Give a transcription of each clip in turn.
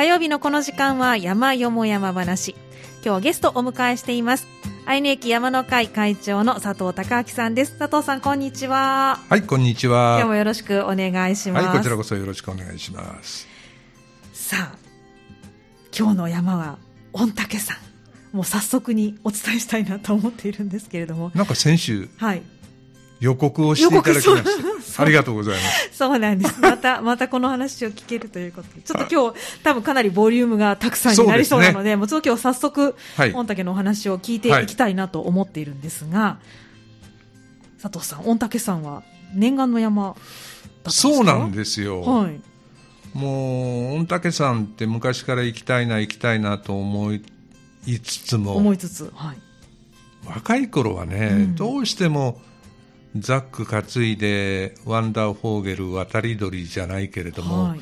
火曜日のこの時間は山よも山話。今日はゲストをお迎えしています。愛媛駅山の会会長の佐藤孝明さんです。佐藤さんこんにちは。はいこんにちは。今日もよろしくお願いします。はいこちらこそよろしくお願いします。さあ今日の山は御嶽山。もう早速にお伝えしたいなと思っているんですけれども。なんか先週はい予告をしていただきましたありがとうございます。そうなんです。また またこの話を聞けるということでちょっと今日多分かなりボリュームがたくさんになりそうなので、ね、もうちょっと今日早速、はい、御嶽のお話を聞いていきたいなと思っているんですが、はい、佐藤さん御嶽山は念願の山そうなんですよ、はい、もう御嶽山って昔から行きたいな行きたいなと思いつつも思いつつ、はい、若い頃はね、うん、どうしてもザック担いでワンダーフォーゲル渡り鳥じゃないけれども、はい、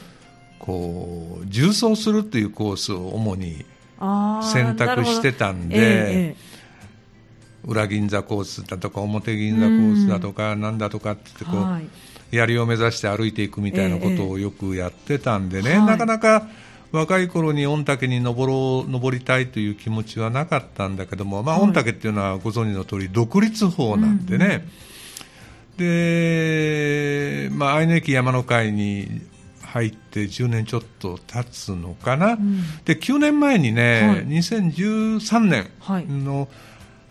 こう重走するっていうコースを主に選択してたんで、えー、裏銀座コースだとか表銀座コースだとかなんだとかってこう、はい、槍を目指して歩いていくみたいなことをよくやってたんでね、えー、なかなか若い頃に御嶽に登ろう登りたいという気持ちはなかったんだけども、まあ、御嶽っていうのはご存知の通り独立法なんでね、うんうんで、まあ、愛媛駅山の会に入って10年ちょっと経つのかな、うん、で9年前にね、はい、2013年の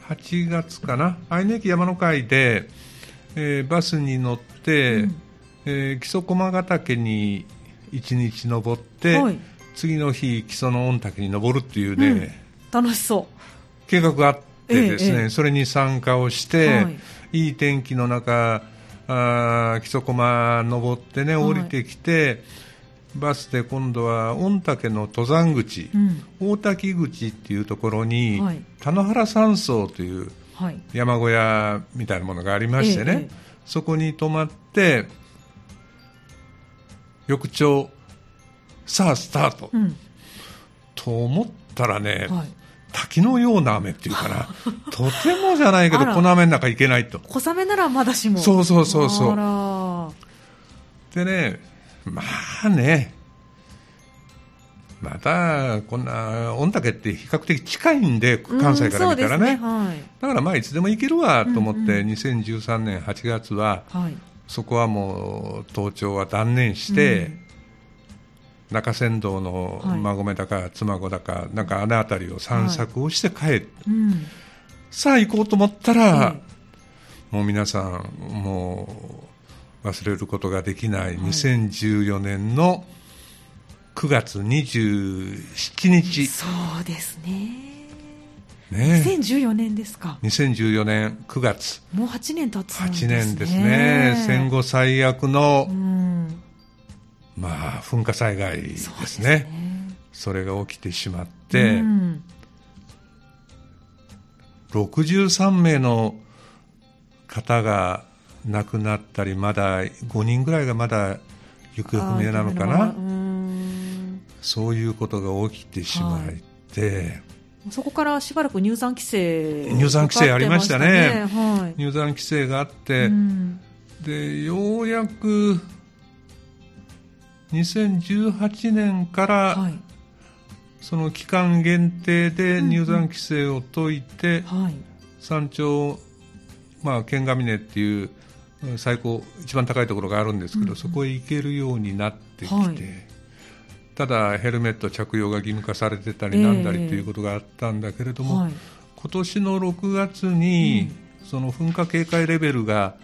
8月かな、愛媛駅山の会で、えー、バスに乗って、うん、えー、木曽駒ヶ岳に1日登って、はい、次の日、木曽の御嶽に登るっていうね、うん、楽しそう。計画があってですね、ええ、それに参加をして、はいいい天気の中、あ木曽駒登ってね、降りてきて、はい、バスで今度は御嶽の登山口、うん、大滝口っていうところに、はい、田野原山荘という山小屋みたいなものがありましてね、そこに泊まって、翌朝、さあスタート、うん、と思ったらね、はい滝のような雨っていうかな、とてもじゃないけど、この雨の中行けないと。小雨ならまだしも。そうそうそうそう。でね、まあね、またこんな御嶽って比較的近いんで、関西から見たらね、ね。はい、だからまあいつでも行けるわと思って、うんうん、2013年8月は、はい、そこはもう登頂は断念して、うん中山道の馬込だか妻籠だか、なんかあの辺りを散策をして帰って、うん、さあ行こうと思ったら、もう皆さんもう忘れることができない2014年の9月27日、そうですね。ね、2014年ですか。2014年9月。もう8年経つんですね。8年ですね。戦後最悪の、うんまあ、噴火災害ですね、ね、それが起きてしまって、うん、63名の方が亡くなったり、まだ5人ぐらいがまだ行方不明なのかな、そういうことが起きてしまって、はい、そこからしばらく入山規制、入山規制ありましたね、はい、入山規制があって、うん、でようやく2018年から、はい、その期間限定で入山規制を解いて、うんうんはい、山頂、まあ、剣ヶ峰っていう最高一番高いところがあるんですけど、うんうん、そこへ行けるようになってきて、はい、ただヘルメット着用が義務化されてたりなんだりということがあったんだけれども、えー、今年の6月に、その噴火警戒レベルが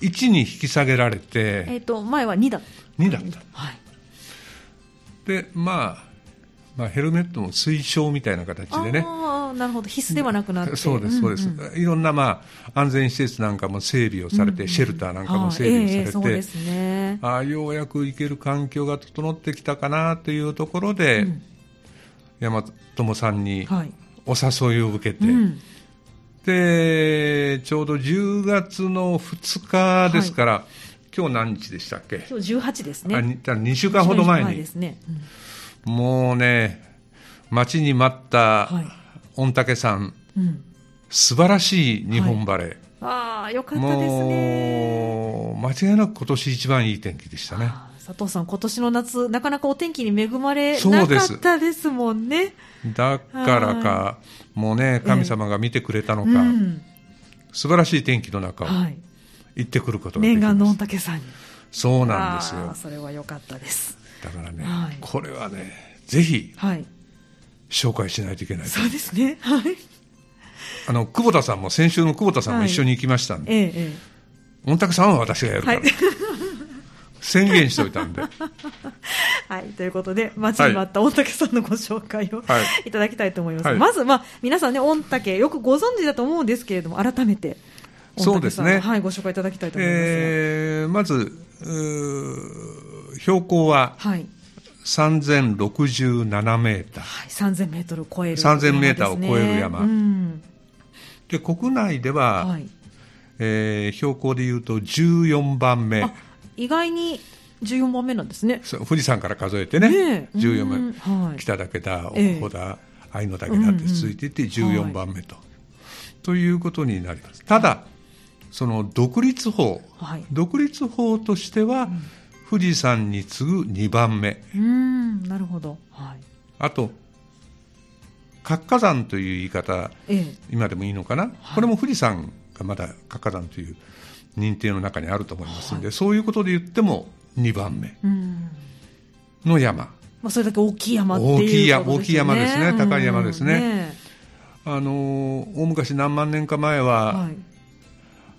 1に引き下げられて、えー、と前は2だ2だった、はい、で、まあ、まあヘルメットも推奨みたいな形でね。なるほど。必須ではなくなって。そうですそうです、うんうん、いろんな、まあ、安全施設なんかも整備をされて、うん。うん、シェルターなんかも整備されて、そうですね、あようやく行ける環境が整ってきたかなというところで、うん、山友さんにお誘いを受けて、はいうんでちょうど10月の2日ですから、はい、今日何日でしたっけ？今日18ですね。あ 2, 2週間ほど前に、ね。うん、もうね待ちに待った御嶽山、うん、素晴らしい日本晴れ、はい、ああよかったですね。もう間違いなく今年一番いい天気でしたね佐藤さん、今年の夏、なかなかお天気に恵まれなかったですもんね。だからか、もうね、神様が見てくれたのか、えーうん、素晴らしい天気の中を行ってくることができます。念願の御嶽さんに。そうなんですよ。それは良かったです。だからね、はい、これはね、ぜひ、はい、紹介しないといけないそうですね。はい。あの、久保田さんも、先週の久保田さんも一緒に行きましたんで、はい、ええ、御嶽さんは私がやるから。はい宣言しておいたんで。はい、ということで、待ちに待った御嶽さんのご紹介を、はい、いただきたいと思います。はい、まず、まあ、皆さんね、御嶽、よくご存知だと思うんですけれども、改めて、そうですね。はい、ご紹介いただきたいと思います。えー、まず、標高は、はい。3067メーター。はい、3000メートルを超える、ね。3000メーターを超える山。うん、で、国内では、はい、えー、標高でいうと14番目。意外に14番目なんですね。富士山から数えてね、ね14番目、はい、北岳だ、大だ、愛の岳だって続いていて14番目と、はい、ということになります。ただ、その独立法、はい、独立法としては、うん、富士山に次ぐ2番目。うんなるほど、はい、あと活火山という言い方、ええ、今でもいいのかな、これも富士山がまだ活火山という認定の中にあると思いますので、はい、そういうことで言っても2番目の山。まあ、それだけ大きい山っていう、ね、大きい山大きい山ですね、高い山ですね。ねあの大昔何万年か前は、はい、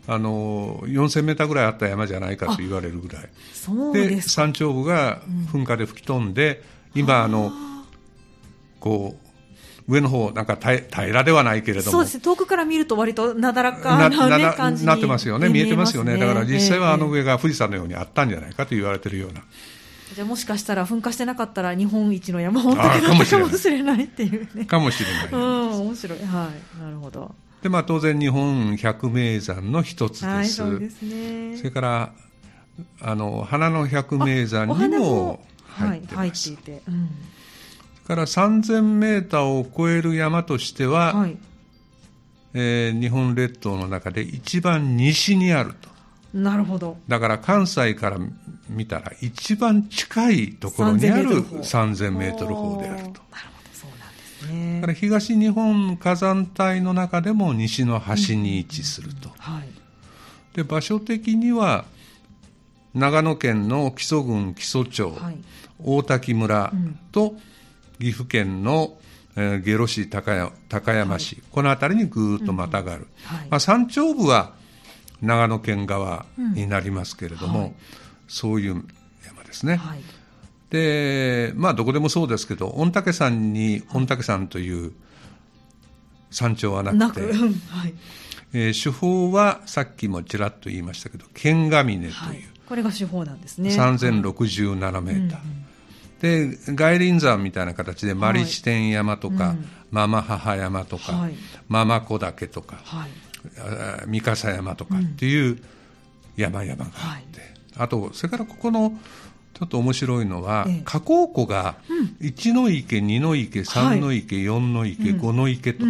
あの4000メーターぐらいあった山じゃないかと言われるぐらい。で山頂部が噴火で吹き飛んで、うん、今あのこう上の方なんか平らではないけれどもそうですね遠くから見ると割となだらかな,、ね、感じになってますよね見えてますよね、だから実際はあの上が富士山のようにあったんじゃないかと言われてるような。じゃあもしかしたら噴火してなかったら日本一の山本だったかもしれないっていうね。かもしれない。うん、面白い。はい。なるほど。で、まあ当然日本百名山の一つです。はい、そうですね。それから、あの、花の百名山にも入ってます。はい、入っていて。うんから3000メーターを超える山としては、はい、えー、日本列島の中で一番西にあると。なるほど。だから関西から見たら一番近いところにある3000メートル方であると。なるほど、そうなんですね。だから東日本火山帯の中でも西の端に位置すると。はい、で場所的には長野県の木曽郡木曽町、はい、大滝村と、うん岐阜県の、えー、下呂市高山高山市、はい、この辺りにぐーっとまたがる、うんはい、まあ、山頂部は長野県側になりますけれども、うんはい、そういう山ですね。でまあどこでもそうですけど御嶽山に御嶽山という山頂はなくて、はい。えー、手法はさっきもちらっと言いましたけど剣ヶ峰という、これが手法なんですね。3067メーター、うんうんで外輪山みたいな形でマリ支天山とか、はいうん、ママ母山とか、はい、ママ子岳とか、はい、三笠山とかっていう山々があって、うん、あとそれからここのちょっと面白いのは、ええ、河口湖が1の池、2の池、3の池、4の池、5の池と、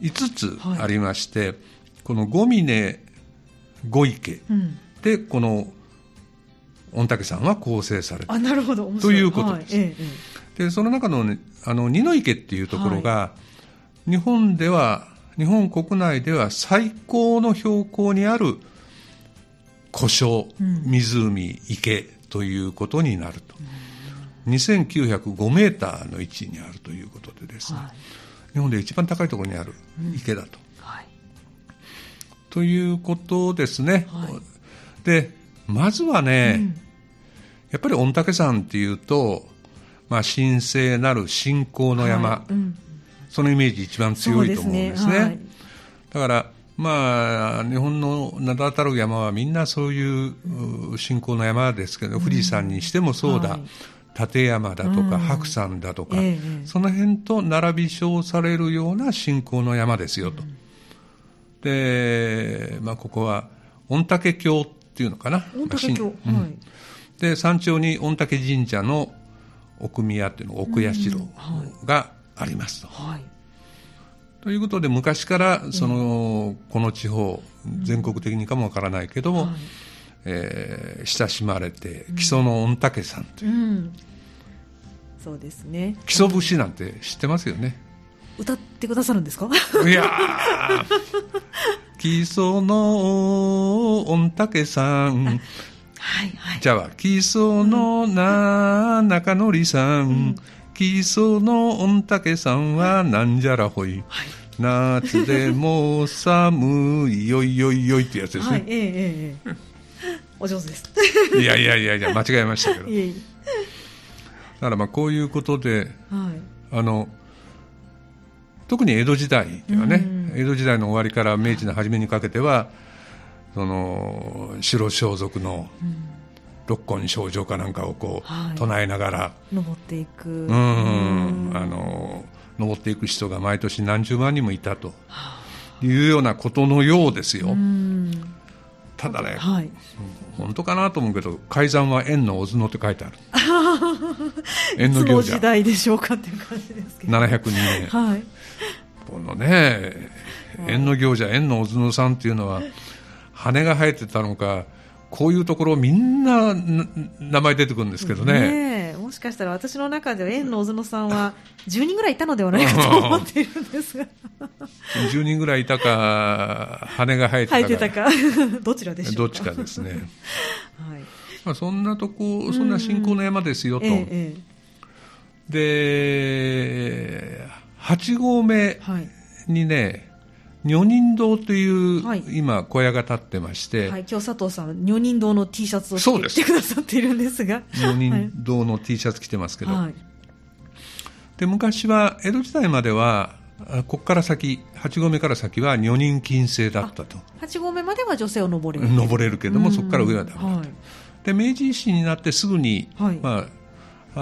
5つありまして、この5峰5池でこの御嶽山は構成されたあなるほど。ということです。はい。ええ、でその中の,、ね、あの二の池っていうところが、はい、日本では日本国内では最高の標高にある湖沼、湖、池ということになると、うん、2905メーターの位置にあるということでですね、はい、日本で一番高いところにある池だと。うんはい、ということですね。でまずはね、うん、やっぱり御嶽山っていうと、まあ、神聖なる信仰の山、はいうん、そのイメージ一番強いと思うんですね。すね。はい、だからまあ、日本の名だたる山はみんなそういう信仰の山ですけど、富士山にしてもそうだ、はい、立山だとか、白山だとか、ええ、その辺と並び称されるような信仰の山ですよと。で、まあ、ここは御嶽峡っていうのかな。御嶽峡、うん、はい。で、山頂に御嶽神社の奥宮っていうの、奥社がありますと。はい。ということで、昔から、その、この地方、全国的にかもわからないけども、はい、えー、親しまれて、木曽の御嶽さんという、うん、そうですね。木曽節なんて知ってますよね歌ってくださるんですか？いや木曽の御嶽さん。はいはい、じゃあ木曽のな、中則さん、うん。木曽の御嶽さんはなんじゃらほい、はい、夏でも寒いよいよいよいってやつですね、はい、ええええ、お上手です。いやいやいやいや間違えましたけど。だからまあこういうことで、はい、あの特に江戸時代ではね、江戸時代の終わりから明治の初めにかけてはその白装束の、うん。六根症状かなんかをこう、はい、唱えながら登っていく。うん。あの登っていく人が毎年何十万人もいたというようなことのようですよ。ただね、はい、本当かなと思うけど改ざんは縁の小角って書いてある。縁の行者。時代でしょうかっていう感じですけど。702年、はい、このね縁の行者縁の小角さんっていうのは羽が生えてたのかこういうところみんな名前出てくるんですけどね。ねもしかしたら私の中では縁の小園さんは 10人ぐらいいたのではないかと思っているんですが。10人ぐらいいたか羽が生えてたか。生えてたか。どちらでしょうか。どっちかですね、はい。まあ、そんなとこそんな信仰の山ですよと、ええ、で8合目にね、はい女人堂という、はい、今小屋が建ってまして、はい、今日佐藤さん女人堂の T シャツを着てくださっているんですが。女人堂の T シャツ着てますけど、はい、で昔は江戸時代まではここから先8合目から先は女人禁制だったと。8合目までは女性を登れる。登れるけどもそこから上はダメだと、はい、で明治維新になってすぐに、まあ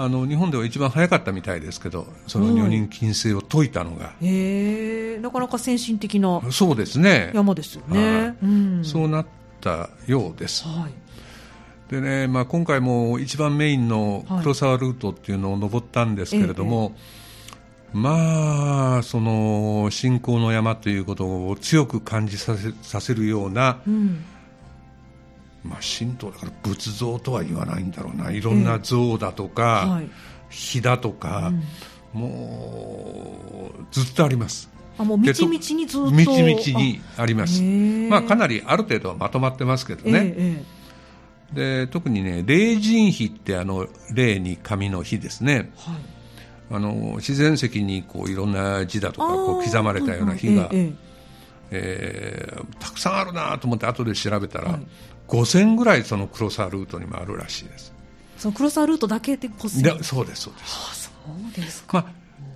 あの日本では一番早かったみたいですけどその女人禁制を解いたのが、へえなかなか先進的なそうですね。山ですよね、うん、そうなったようです、はい、でね、まあ、今回も一番メインの黒沢ルートっていうのを登ったんですけれども、はいまあその信仰の山ということを強く感じさせさせるような、うんまあ、神道だから仏像とは言わないんだろうな。いろんな像だとか、えーはい、火だとか、うん、もうずっとあります。あもう道々にずっと。道々にあります、まあ、かなりある程度はまとまってますけどね、えー、で特にね霊人碑ってあの霊に神の碑ですね、はい、あの自然石にこういろんな字だとかこう刻まれたような碑が、えーえー、たくさんあるなと思って後で調べたら、はい、5000ぐらいその黒沢ルートにもあるらしいです。その黒沢ルートだけでポスそうですそうです、あ、そうですか、まあ、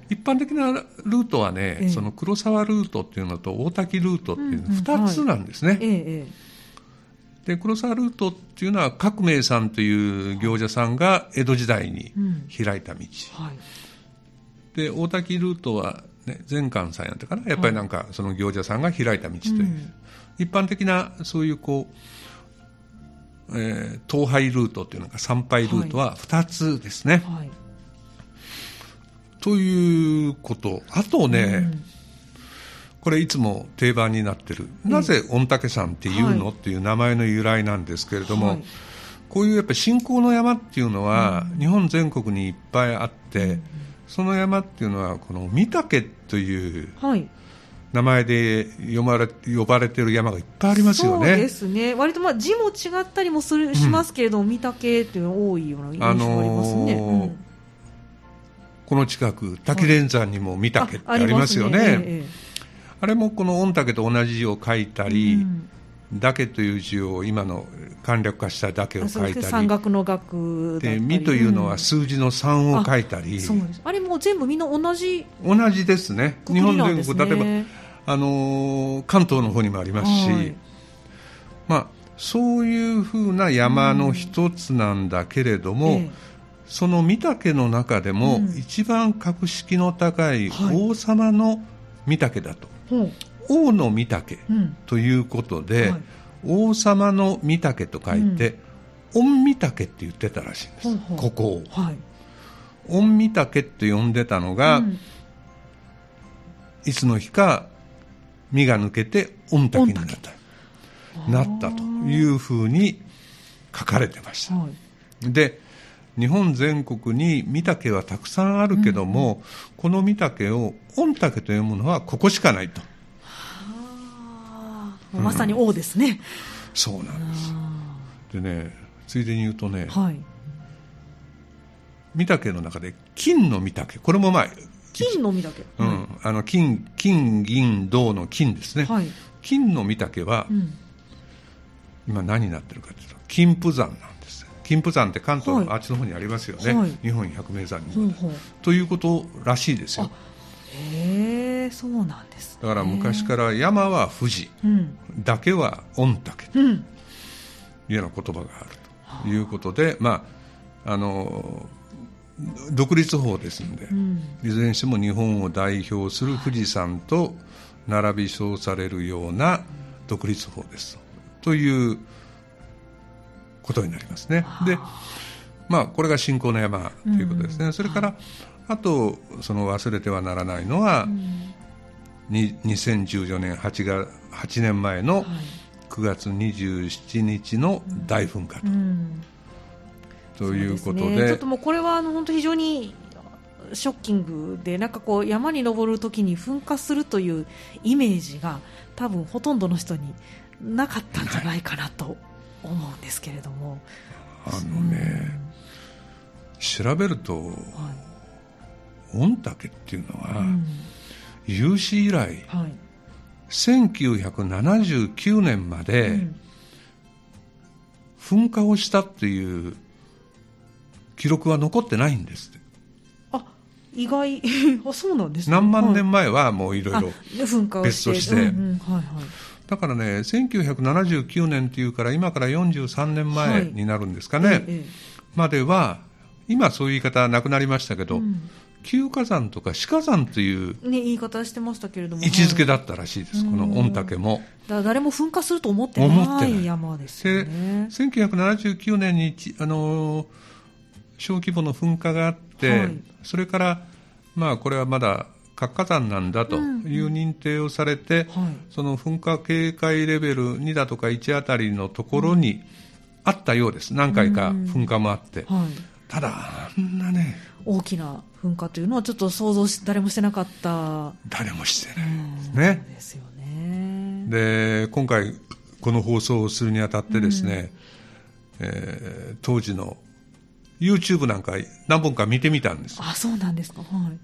一般的なルートはね、ええ、その黒沢ルートっていうのと大滝ルートっていうの2つなんですね、うんうんはいえ。で黒沢ルートっていうのは革命さんという行者さんが江戸時代に開いた道、うんはい、で大滝ルートは、ね、前官さんやったかな。やっぱりなんかその行者さんが開いた道という、うん、一般的なそういうこうえー、東拝ルートというのか参拝ルートは2つですね。はい。はい、ということ。あとね、うん、これいつも定番になってる、なぜ御嶽山っていうの、はい、っていう名前の由来なんですけれども、こういうやっぱ信仰の山っていうのは、日本全国にいっぱいあって、うん、その山っていうのはこの御嶽という、はい名前で呼ばれ呼ばれてる山がいっぱいありますよね。そうですね。割とまあ字も違ったりもするしますけれども、うん、御嶽っていうの多いような印象がありますね。あのーうん、この近く滝連山にも御嶽ってありますよね。あ、ね。ええ、あれもこの御嶽と同じ字を書いたり。うん岳という字を今の簡略化した岳を書いたり。山岳の岳でみというのは数字の3を書いたり、うん、ああれも全部みんな同じ同じですね、ね、日本全国例えばあの関東の方にもありますし、はい、まあ、そういうふうな山の一つなんだけれども、うんええ、その御嶽の中でも一番格式の高い王様の御嶽だと、はい、王の御嶽ということで、うんはい、王様の御嶽と書いて、御御嶽って言ってたらしいんです、ここを。はい、御御嶽って呼んでたのが、いつの日か実が抜けて御嶽になった。なったというふうに書かれてました。はい、で日本全国に御嶽はたくさんあるけども、うん、この御嶽を御嶽というものはここしかないと。まさに王ですね、うん、そうなんです。でねついでに言うとね、はい、御嶽の中で金の御嶽これもまあ金の御嶽、うん、あの金金銀銅の金ですね、はい、金の御嶽は、うん、今何になってるかというと金峰山なんです。金峰山って関東のあっちの方にありますよね、はい、日本百名山に、はい、ということらしいですよへえそうなんです、ね、だから昔から山は富士、うん、岳は御嶽というような言葉があるということで、まああの独立法ですので、うん、いずれにしても日本を代表する富士山と並び称されるような独立法です。ということになりますね。でまあ、これが信仰の山ということですね、うん、それから、あとその忘れてはならないのは、うん、2014年 8, が8年前の9月27日の大噴火と。うんということで、ね、ちょっともうこれはあの本当非常にショッキングでなんかこう山に登るときに噴火するというイメージが多分ほとんどの人になかったんじゃないかなと思うんですけれども。あのね、うん、調べると、はい、御嶽っていうのは、うん、有史以来、はい、1979年まで、噴火をしたっていう記録は残ってないんですあ意外。あそうなんです、ね、何万年前はもうい。ろいろ別として、だからね1979年っていうから今から43年前になるんですかね、はいええ、までは今そういう言い方なくなりましたけど、うん、旧火山とか死火山という、ね、言い方してましたけれども。位置づけだったらしいです、この御嶽も。だ誰も噴火すると思ってない山ですよね。で1979年にあのー小規模の噴火があって、はい、それから、まあ、これはまだ活火山なんだという認定をされて、うんうんはい、その噴火警戒レベル2だとか1あたりのところにあったようです、何回か噴火もあって、はい、ただ、あんなね、大きな噴火というのは、ちょっと想像し、誰もしてなかった、誰もしてないですね。ですよね。で今回、この放送をするにあたってですね、うん、えー、当時の YouTube なんか何本か見てみたんです。あそうなんですか。はい。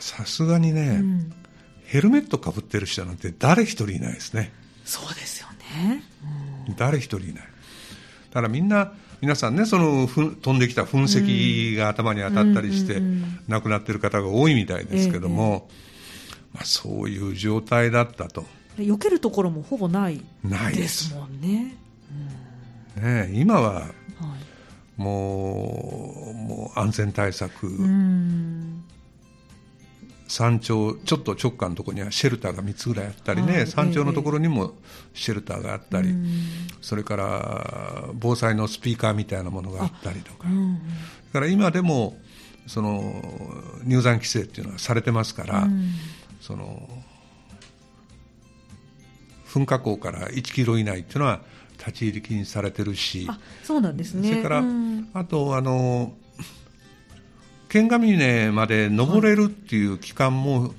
さすがにね、うん、ヘルメットかぶってる人なんて誰一人いないですね。そうですよね、うん、誰一人いない。だからみんな皆さんねそのふ飛んできた噴石が頭に当たったりして、亡くなっている方が多いみたいですけども、ええ、まあ、そういう状態だったと。避けるところもほぼないですもんね。ね今はもうもう安全対策、山頂ちょっと直下のところにはシェルターが3つぐらいあったりね、山頂のところにもシェルターがあったり、それから防災のスピーカーみたいなものがあったりとか、だから今でもその入山規制っていうのはされてますから、その噴火口から1キロ以内っていうのは立ち入り禁止されてるし。そうなんですね。それから、うん、あとあの剣ヶ峰まで登れるっていう期間も、はい、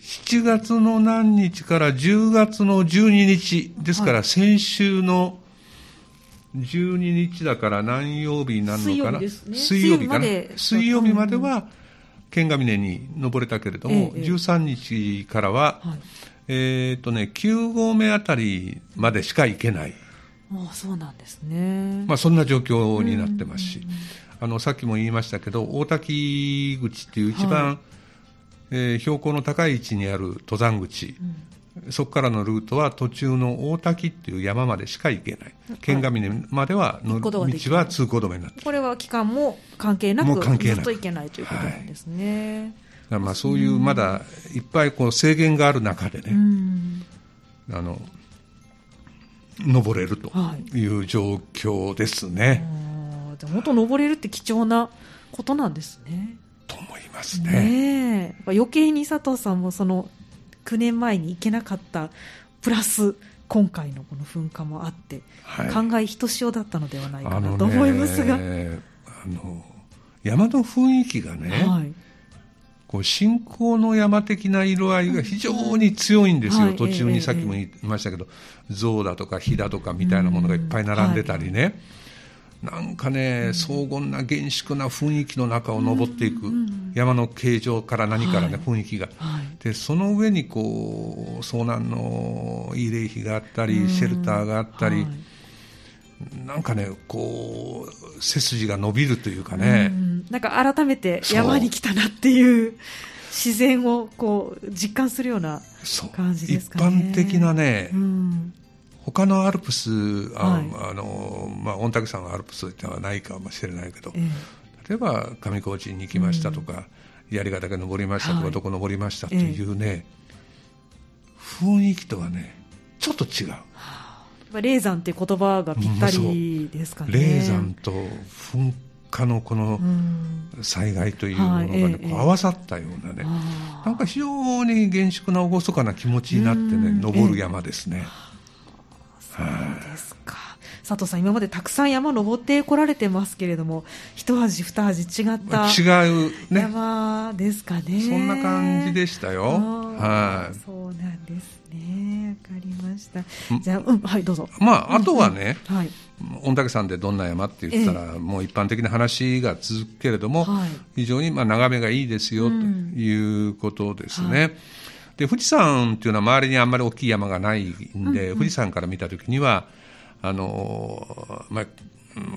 7月の何日から10月の12日ですから先週の12日だから何曜日になるのかな？水曜日、かな？水曜日まで。は剣ヶ峰に登れたけれども、ええ、13日からは、はい、えっ、とね9合目あたりまでしか行けない。あそうなんですね、まあ、そんな状況になってますし、あのさっきも言いましたけど大滝口っていう一番、はい、えー、標高の高い位置にある登山口、うん、そこからのルートは途中の大滝っていう山までしか行けない、剣ヶ峰まではの道は通行止めになってこれは期間も関係なく関係ずっと行けないということなんですね。はい、まあそういうまだいっぱいこう制限がある中でね、あの登れるという状況ですね。はい、本当登れるって貴重なことなんですね。と思いますね。ね余計に佐藤さんもその9年前に行けなかったプラス今回のこの噴火もあって、はい、考えひとしおだったのではないかなと思いますが。あの山の雰囲気がね、はい、こう信仰の山的な色合いが非常に強いんですよ、はい、途中にさっきも言いましたけど、象だとか火だとかみたいなものがいっぱい並んでたりね、なんかね、荘厳な厳粛な雰囲気の中を登っていく、山の形状から何からね、雰囲気が、でその上にこう遭難の慰霊碑があったり、シェルターがあったり。なんかね、こう、背筋が伸びるというかね。ん。なんか改めて山に来たなっていう自然をこう実感するような感じですかね。一般的なね、うん、他のアルプス、あ、はい、あの、まあ、御嶽山のアルプスではないかもしれないけど、えー、例えば上高地に行きましたとか、うん、槍ヶ岳登りましたとか、はい、どこ登りましたというね、えー、雰囲気とはね、ちょっと違う。霊山っていう言葉がぴったりですかね。霊山と噴火のこの災害というものがね、こう合わさったようなね、なんか非常に厳粛な厳かな気持ちになってね、登る山ですね。そうですか。佐藤さん、今までたくさん山登ってこられてますけれども、一味二味違った違う、ね、山ですかね。そんな感じでしたよ。はい。そうなんですね。わかりました。じゃあ、うん、はい、どうぞ。まあ、あとはね、うんはい、御嶽山でどんな山って言ったら、えもう一般的な話が続くけれども、はい、非常にまあ眺めがいいですよということですね。はいで富士山っていうのは周りにあんまり大きい山がないんで、うんうん、富士山から見たときにはあのまあ、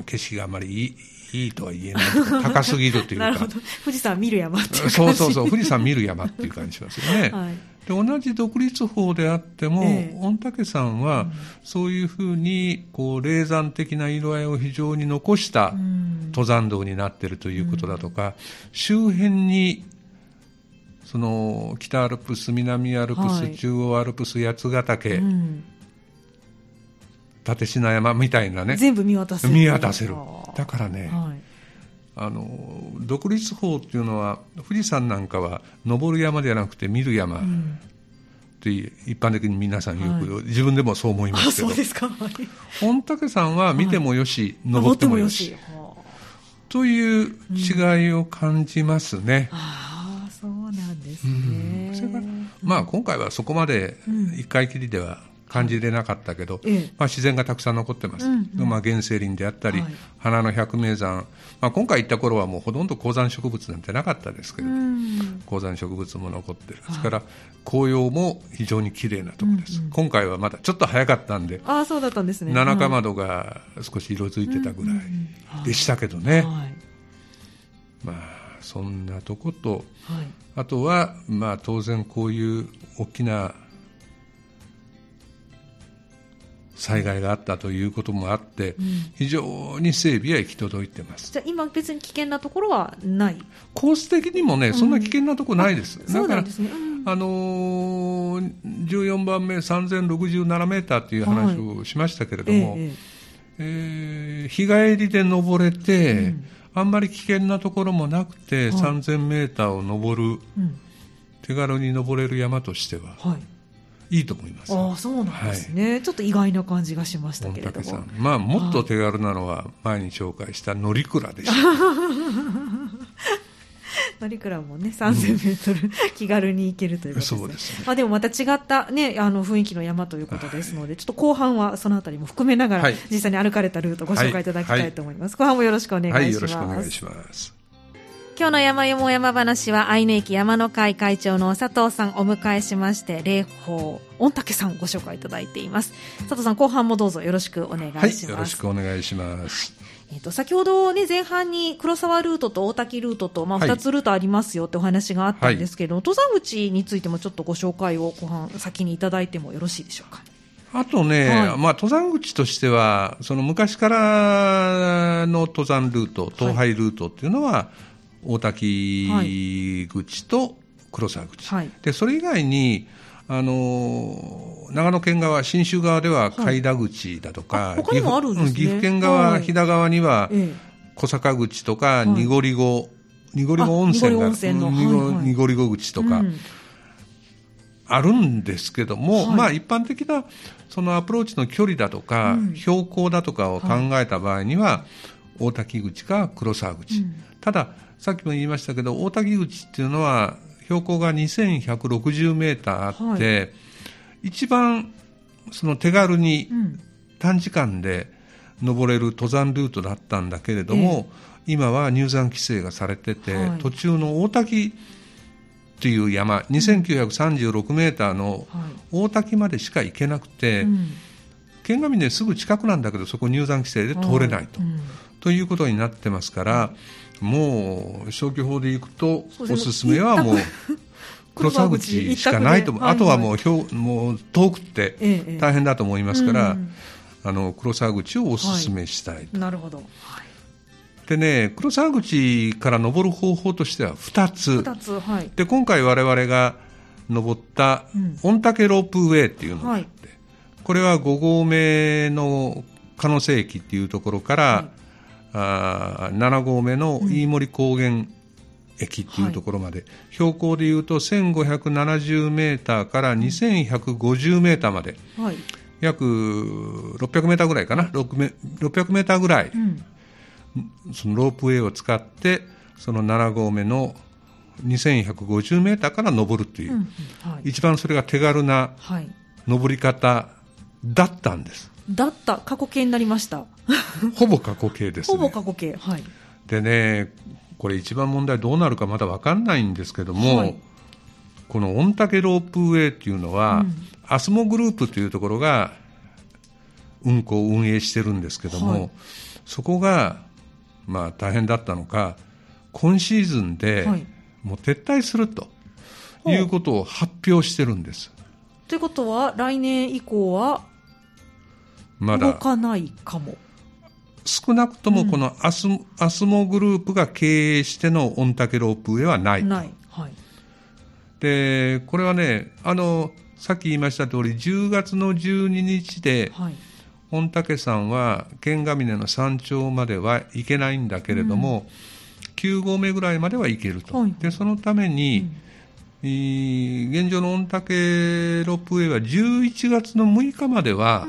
景色があまりいいいいとは言えない 高すぎるというか。富士山見る山っていうそうそうそう。富士山見る山っていう感じしますよね、はい、で同じ独立法であっても、え御嶽山はそういうふうにこう霊山的な色合いを非常に残した登山道になっているということだとか、うん、周辺にその北アルプス南アルプス、はい、中央アルプス八ヶ岳、うん立品山みたいなね。全部見渡せる見渡せる。だからね、はい、あの独立法っていうのは富士山なんかは登る山ではなくて見る山、うん。って一般的に皆さんよく、はい、自分でもそう思いますけど、御嶽山は見てもよし、はい、登ってもよし、という違いを感じますね。うん、ああ、そうなんですね。うん、それから、まあ今回はそこまで一回きりでは感じれなかったけど、ええ、まあ、自然がたくさん残ってます、うんうん、まあ、原生林であったり、はい、花の百名山、まあ、今回行った頃はもうほとんど高山植物なんてなかったですけれど、うん、高山植物も残ってる、ですから紅葉も非常に綺麗なところです、うんうん、今回はまだちょっと早かったんであそうだったんですね。七かまどが少し色づいてたぐらいでしたけどね、まあそんなとこと、はい、あとは、まあ、当然こういう大きな災害があったということもあって、うん、非常に整備は行き届いてます。じゃあ今、別に危険なところはない？コース的にもね、そんな危険なところないです、うん、だから、ねうん、あのー、14番目、3067メーターという話をしましたけれども、はい、えー、えー、日帰りで登れて、あんまり危険なところもなくて、はい、3000メーターを登る、手軽に登れる山としては。はいいいと思います。あそうなんですね、はい、ちょっと意外な感じがしましたけれども。まあ、もっと手軽なのは、前に紹介した乗鞍でした。乗鞍もね、3000メートル、気軽に行けるということですね。そうですね。まあでもまた違ったね、あの雰囲気の山ということですので、はい、ちょっと後半はそのあたりも含めながら、実際に歩かれたルートご紹介いただきたいと思います。後半もよろしくお願いします。はい、よろしくお願いします。今日の山よも山話は愛媛駅山の会会長の佐藤さんお迎えしまして霊峰御嶽さんご紹介いただいています。佐藤さん後半もどうぞよろしくお願いします、はい、よろしくお願いします、えーと、先ほど、ね、前半に黒沢ルートと大滝ルートと、まあ、2つルートありますよってお話があったんですけど、はい、登山口についてもちょっとご紹介を後半先にいただいてもよろしいでしょうか？あとね、はい、まあ、登山口としては、その昔からの登山ルート、東海ルートっていうのは、はい大滝口と黒沢口、はい、でそれ以外にあの長野県側、信州側では海田口だとか、はい、岐阜ね、岐阜県側、はい、飛騨側には小坂口とか、濁り子、濁り子温泉が、濁り子口とか、うん、あるんですけども、はい、まあ一般的なそのアプローチの距離だとか、うん、標高だとかを考えた場合には、大滝口か黒沢口、うん、たださっきも言いましたけど大滝口っていうのは標高が2160メーターあって、はい、一番その手軽に短時間で登れる登山ルートだったんだけれども、え今は入山規制がされてて、はい、途中の大滝っていう山2936メーターの大滝までしか行けなくて、うん、剣ヶ峰すぐ近くなんだけどそこ入山規制で通れないと、うん、ということになってますから、もう消去法で行くとおすすめはもう 黒沢口しかないと思う、あとはもう,、はい、もう遠くって大変だと思いますから、あの黒沢口をおすすめしたい、なるほど、でね、黒沢口から登る方法としては2つ。2つ、はい。で、今回我々が登った御嶽ロープウェイっていうのがあって、うんはい、これは5合目の鹿野瀬駅っていうところから、はい、あ7合目の飯森高原駅っていうところまで、うんはい、標高でいうと1570メーターから2150メーターまで、はい、約600メーターぐらいかな、600メーターぐらい。うん。そのロープウェイを使ってその7合目の2150メーターから登るという、うんはい、一番それが手軽な登り方だったんです。だった。過去形になりました。ほぼ過去形です、ね、ほぼ過去形。はい。でね、これ一番問題どうなるかまだ分かんないんですけども、はい、この御嶽ロープウェイっていうのは、うん、アスモグループというところが運行を運営してるんですけども、はい、そこがまあ、大変だったのか、今シーズンでもう撤退するということを発表してるんです。ということは、来年以降は動かないかも。少なくともこのアス,、アスモグループが経営しての御嶽ロープウェイはないない、はい、でこれはねあのさっき言いました通り10月の12日で、はい。御嶽山は剣ヶ峰の山頂までは行けないんだけれども、うん、9合目ぐらいまでは行けると、はい、でそのために、うん、現状の御嶽ロープウェイは11月の6日までは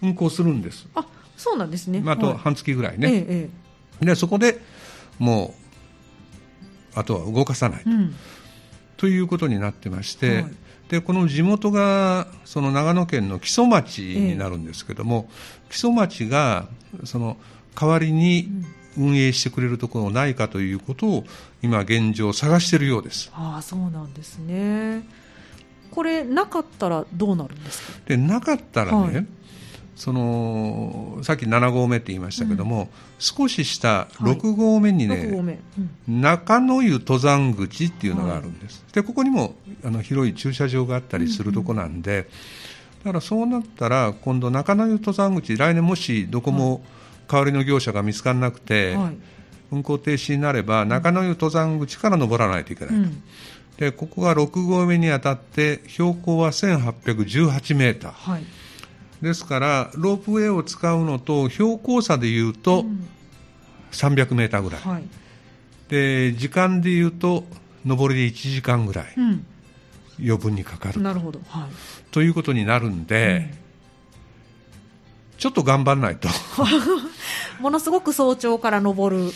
運行するんです、うん、あそうなんですね、まあ、あと半月ぐらいね、ええ、でそこでもうあとは動かさないと,、ということになってまして、はい。でこの地元がその長野県の木曽町になるんですけども、え木曽町がその代わりに運営してくれるところないかということを今現状探しているようです。ああそうなんですね。これなかったらどうなるんですか？でなかったらね、はい、そのさっき7合目って言いましたけども、うん、少し下6合目にね、はいうん、中野湯登山口っていうのがあるんです、はい、でここにもあの広い駐車場があったりするとこなんで、うん。うん、だからそうなったら今度中野湯登山口来年もしどこも代わりの業者が見つからなくて、はい、運行停止になれば中野湯登山口から登らないといけないと。うん。でここが6合目にあたって標高は1818メーター、はい、ですからロープウェイを使うのと標高差でいうと300メーターぐらい、はい、で時間でいうと上りで1時間ぐらい、余分にかかる。なるほど、はい、ということになるんで、うん、ちょっと頑張らないと。ものすごく早朝から登る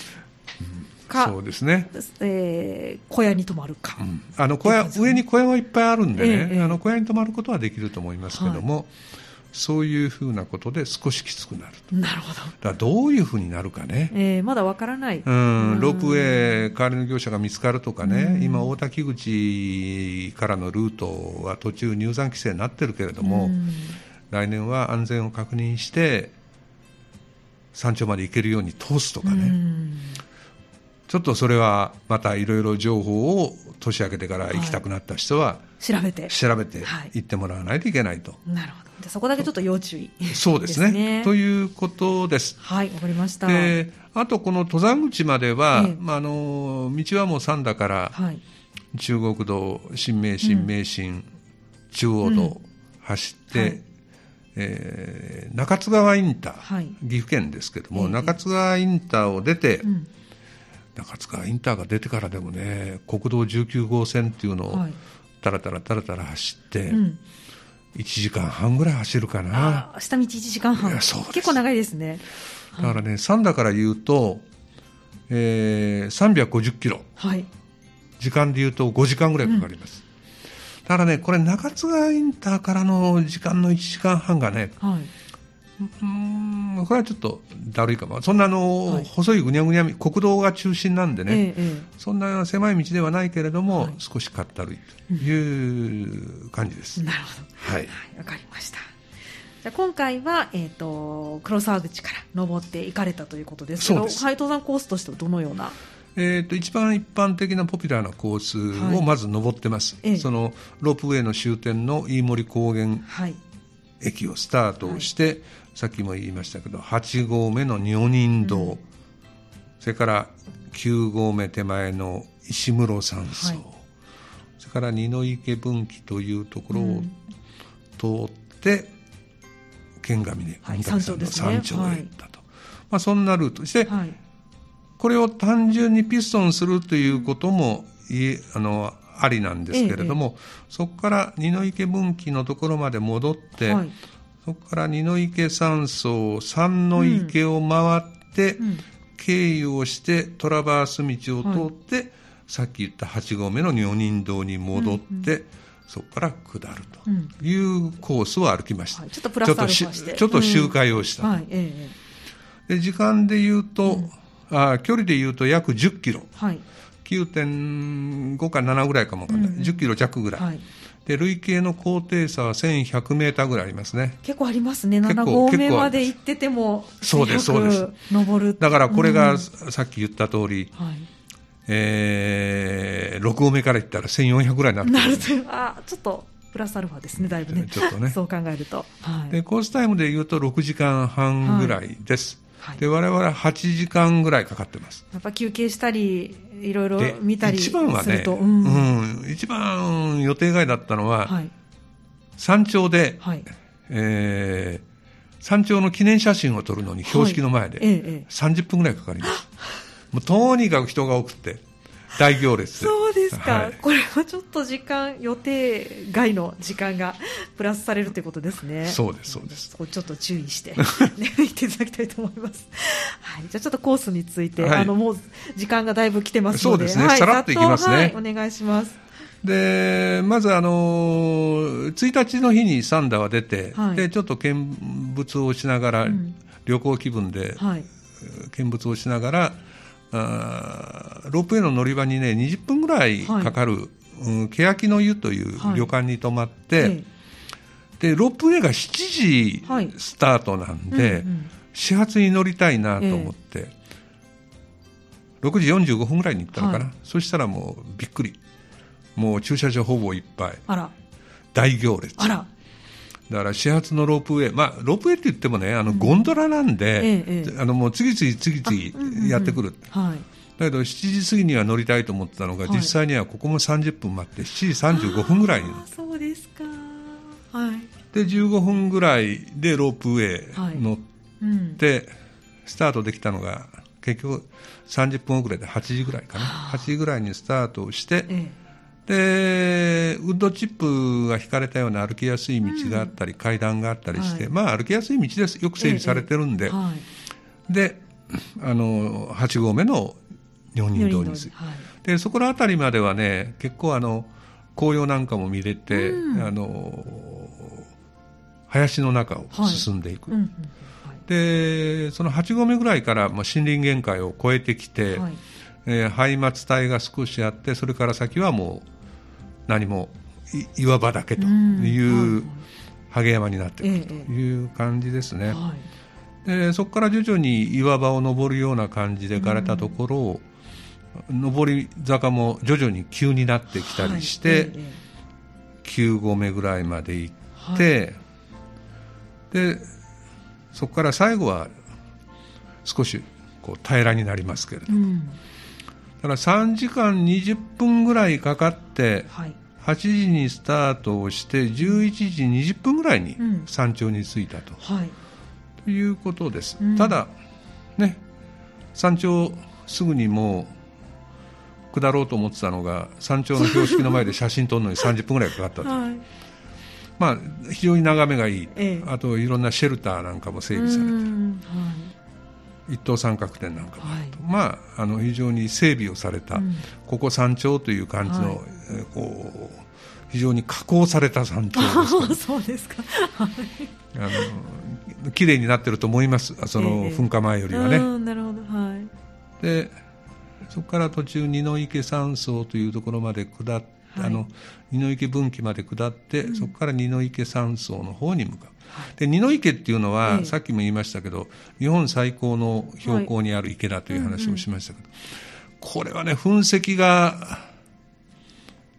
か、そうですね、えー、小屋に泊まるか、うん、あの小屋上に小屋はいっぱいあるんでね、えー、あの小屋に泊まることはできると思いますけども、はいそういうふうなことで少しきつくなると。なるほど。だどういうふうになるかね。えー、まだわからない。うん、ロープウェイ、代わりの業者が見つかるとかね、今、大滝口からのルートは途中入山規制になってるけれども、来年は安全を確認して、山頂まで行けるように通すとかね。ちょっとそれはまたいろいろ情報を年明けてから行きたくなった人は、調べて調べて行ってもらわないといけないと。なるほど。でそこだけちょっと要注意、そうですね。ということです。はい、わかりました。で、あとこの登山口までは、ええ、まあ、あの、道はもう三田から、はい、中国道、新名神、名神、中央道走って、うんはい、えー、中津川インター、はい、岐阜県ですけども、え、中津川インターを出て、うん、中津川インターが出てからでもね、国道19号線っていうのを、たらたらたらたら走って、うん、1時間半ぐらい走るかな。下道1時間半。結構長いですね。だからね、三田から言うと、えー、350キロ。はい。時間で言うと5時間ぐらいかかります。うん、だからね、これ中津川インターからの時間の1時間半がね、はい、うんこれはちょっとだるいかも、そんなあの、はい、細いぐにゃぐにゃ国道が中心なんでね、ええ、そんな狭い道ではないけれども、はい、少しかったるいという感じです。なるほど、はい、わ、かりました。じゃ今回は、えーと、黒沢口から登っていかれたということですけど、はい、登山コースとしてはどのような？えーと、一番一般的なポピュラーなコースをまず登ってます、はい、そのロープウェイの終点の飯森高原駅をスタートして、はい、さっきも言いましたけど8合目の女人堂、うん、それから9合目手前の石室山荘、はい、それから二の池分岐というところを通って、剣ヶ峰、はい、山頂ですね、山頂へ行ったと、まあ、そんなルート。して、これを単純にピストンするということもいあのありなんですけれども、ええ、そこから二の池分岐のところまで戻って、はい、そこから二の池山荘三の池を回って、うん、経由をしてトラバース道を通って、はい、さっき言った8合目の女人堂に戻って、うんうん、そこから下るというコースを歩きました、はい、ちょっとプラスアルファちょっと周回をした、うん。はい。えで時間で言うと、うん、あ距離で言うと約10キロ、はい、9.5か7ぐらいかもわかんない、うん、10キロ弱ぐらい、はい、で累計の高低差は1100メーターぐらいありますね。結構ありますね。7合目まで行っててもそうですそうです。登るだからこれがさっき言った通り、うん、はい。えー、6合目からいったら1400ぐらいになるなるとあちょっとプラスアルファですねだいぶね。ちょっとね。そう考えると、はい、でコースタイムでいうと6時間半ぐらいです、はい、で我々は8時間ぐらいかかってます。やっぱ休憩したりいろいろ見たりすると一番はね、うん、うん、一番予定外だったのは、はい、山頂で、はい、えー、山頂の記念写真を撮るのに標識の前で30分ぐらいかかります、もうとにかく人が多くて大行列。そうですか、はい、これはちょっと時間予定外の時間が プラスされるということですね。そうですそうです。ちょっと注意して、ね、行っていただきたいと思います、はい、じゃあちょっとコースについて、はい、あのもう時間がだいぶ来てますので。そうですね、はい、さらっといきますね、はい、お願いします。でまず、あの1日の日にサンダーは出て、はい、でちょっと見物をしながら、うん、旅行気分で、見物をしながらあロープウェイの乗り場にね20分ぐらいかかる、はいうん、欅の湯という旅館に泊まって、はい、でロープウェイが7時スタートなんで、はいうんうん、始発に乗りたいなと思って、えー、6時45分ぐらいに行ったのかな、はい、そしたらもうびっくり。もう駐車場ほぼいっぱい。大行列。あらだから始発のロープウェイ、まあ、ロープウェイって言ってもね、あのゴンドラなんで、うん、あのもう次々次々やってくる、うん。うん、はい、だけど7時過ぎには乗りたいと思ってたのが、はい、実際にはここも30分待って、7時35分ぐらいに。そうですか、はい、で15分ぐらいでロープウェイ乗って、はい、スタートできたのが、結局30分遅れで8時ぐらいかな、8時ぐらいにスタートをして、ええでウッドチップが引かれたような歩きやすい道があったり、うん、階段があったりして、はい、まあ歩きやすい道です。よく整備されてるんで、ええはい、であの8合目の日本人通りにす。る、はい、でそこら辺りまではね結構あの紅葉なんかも見れて、うん、あの林の中を進んでいく、うんでその8合目ぐらいから、まあ、森林限界を越えてきて、はい。えー、松帯が少しあってそれから先はもう何も岩場だけというハゲ山になってくるという感じですね。でそこから徐々に岩場を登るような感じで枯れたところを、上り坂も徐々に急になってきたりして、はい、9合目ぐらいまで行って、はい、でそこから最後は少しこう平らになりますけれども、うん、だから3時間20分ぐらいかかって、はい、8時にスタートをして11時20分ぐらいに山頂に着いたと,、ということです、うん、ただね山頂すぐにもう下ろうと思ってたのが山頂の標識の前で写真撮るのに30分ぐらいかかったと、はい、まあ、非常に眺めがいい、ええ、あといろんなシェルターなんかも整備されて、はい、一等三角点なんかもあると、はい、まあ、あの非常に整備をされた、うん、ここ山頂という感じの、はい、こう非常に加工された山頂です、そうですか、あの綺麗になってると思います。その噴火前よりはね。えなるほど。はい。でそこから途中二の池山荘というところまで下って、はい、あの二の池分岐まで下って、うん、そこから二の池山荘の方に向かう。で二の池っていうのは、ええ、さっきも言いましたけど日本最高の標高にある池だという話をしましたけど、はいこれはね噴石が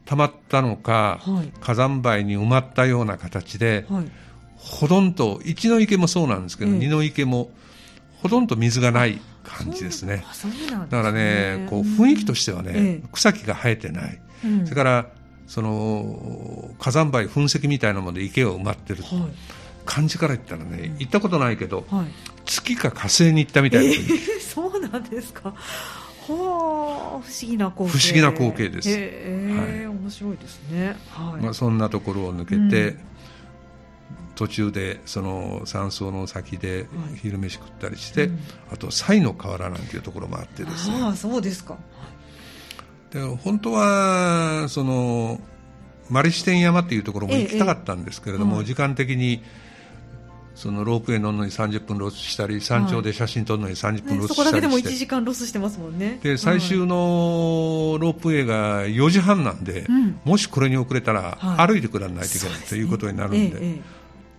溜まったのか、はい、火山灰に埋まったような形で、ほとんど一の池もそうなんですけど、二の池もほとんど水がない感じですね。だからね、こう雰囲気としてはね、草木が生えてない。それからその火山灰噴石みたいなもので池が埋まってる、感じから言ったらね行ったことないけど、月か火星に行ったみたいな、えー、そうなんですか。はあ不思議な光景。不思議な光景です、えー、はい、面白いですね、はい。まあ、そんなところを抜けて、うん。途中でその山荘の先で昼飯食ったりして、はいうん、あと西の河原なんていうところもあってですね。ああそうですか。で本当はそのマリシテン山っていうところも行きたかったんですけれども、ええ時間的にそのロープウェイ乗るのに30分ロスしたり山頂で写真撮るのに30分ロスしたりして、はいね、そこだけでも1時間ロスしてますもんね。で最終のロープウェイが4時半なんで、うん、もしこれに遅れたら歩いて下らないといけない、ということになるんで、え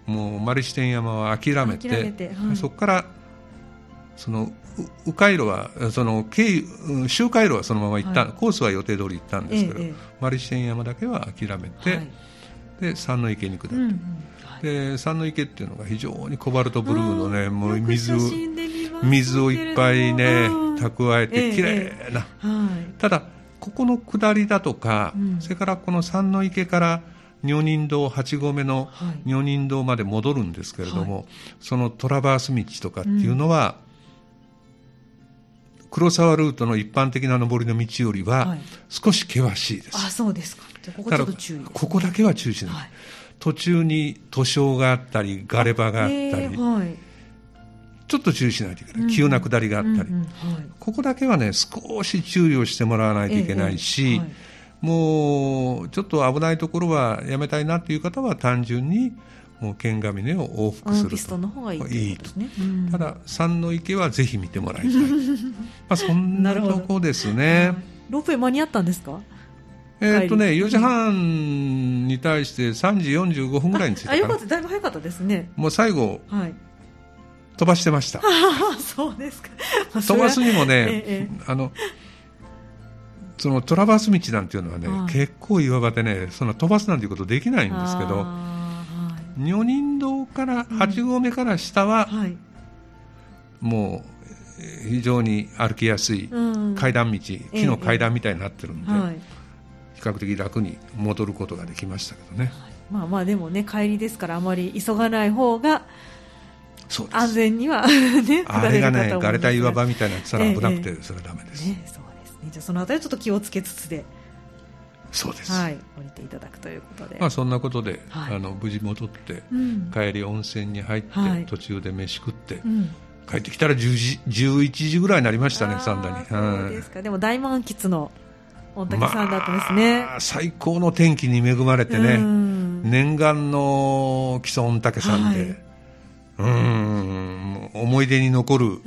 もう摩利支天山は諦めて、はい、そこからその迂回路はその経周回路はそのまま行った、はい、コースは予定通り行ったんですけど、ええ、摩利支天山だけは諦めて、はい、で山の池に下って、うんうん。で山の池っていうのが非常にコバルトブルーのねもう水を水をいっぱいね蓄えて綺麗な、ただここの下りだとか、うん、それからこの山の池から女人堂8合目の女人堂まで戻るんですけれども、はい、そのトラバース道とかっていうのは、うん、黒沢ルートの一般的な上りの道よりは少し険しいです。あそうですかここちょっと注意、ね、ここだけは注意しない、はい、途中に図書があったりガレ場があったり、はい、ちょっと注意しないといけない、うん、急な下りがあったり、うんうんはい、ここだけはね少し注意をしてもらわないといけないし、はい。もうちょっと危ないところはやめたいなという方は単純にもう剣ヶ峰を往復すると。の方がいいとね。うん、ただ山の池はぜひ見てもらいたい。まあそんなとこですね。ロープウェイ間に合ったんですか？えっとね、4時半に対して3時45分ぐらいに着いたあよかった。だいぶ早かったですね。もう最後、はい、飛ばしてました。そうですか、飛ばすにもね、ええ、あのそのトラバース道なんていうのはね、はい、結構岩場でねその飛ばすなんていうことできないんですけど、はい、女人堂から8合目から下は、うんはい、もう非常に歩きやすい階段道、うん、木の階段みたいになってるんで、ええ、比較的楽に戻ることができましたけどね。まあまあでもね帰りですからあまり急がない方が安全には ねあれがねが。れた岩場みたいなやつら危なくて、それはダメです。ねじゃあそのあたりちょっと気をつけつつで。そうです、はい、降りていただくということで、まあ、そんなことで、はい、あの無事戻って、うん、帰り温泉に入って、はい、途中で飯食って、うん、帰ってきたら10時11時ぐらいになりましたね、三田に。そうですか、でも大満喫の御嶽さんだったんですね、まあ、最高の天気に恵まれてね、念願の木曽御嶽さんで、はい、うん思い出に残る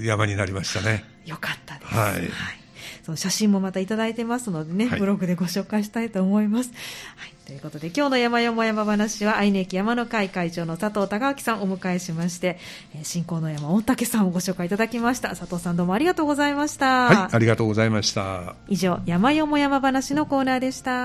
山になりましたね。よかったです。はい、はいその写真もまたいただいてますのでね、はい、ブログでご紹介したいと思います。はい。ということで、今日の山よも山話は、愛媛駅山の会会長の佐藤孝明さんをお迎えしまして、えー、新興の山、御嶽さんをご紹介いただきました。佐藤さんどうもありがとうございました。はい、ありがとうございました。以上、山よも山話のコーナーでした。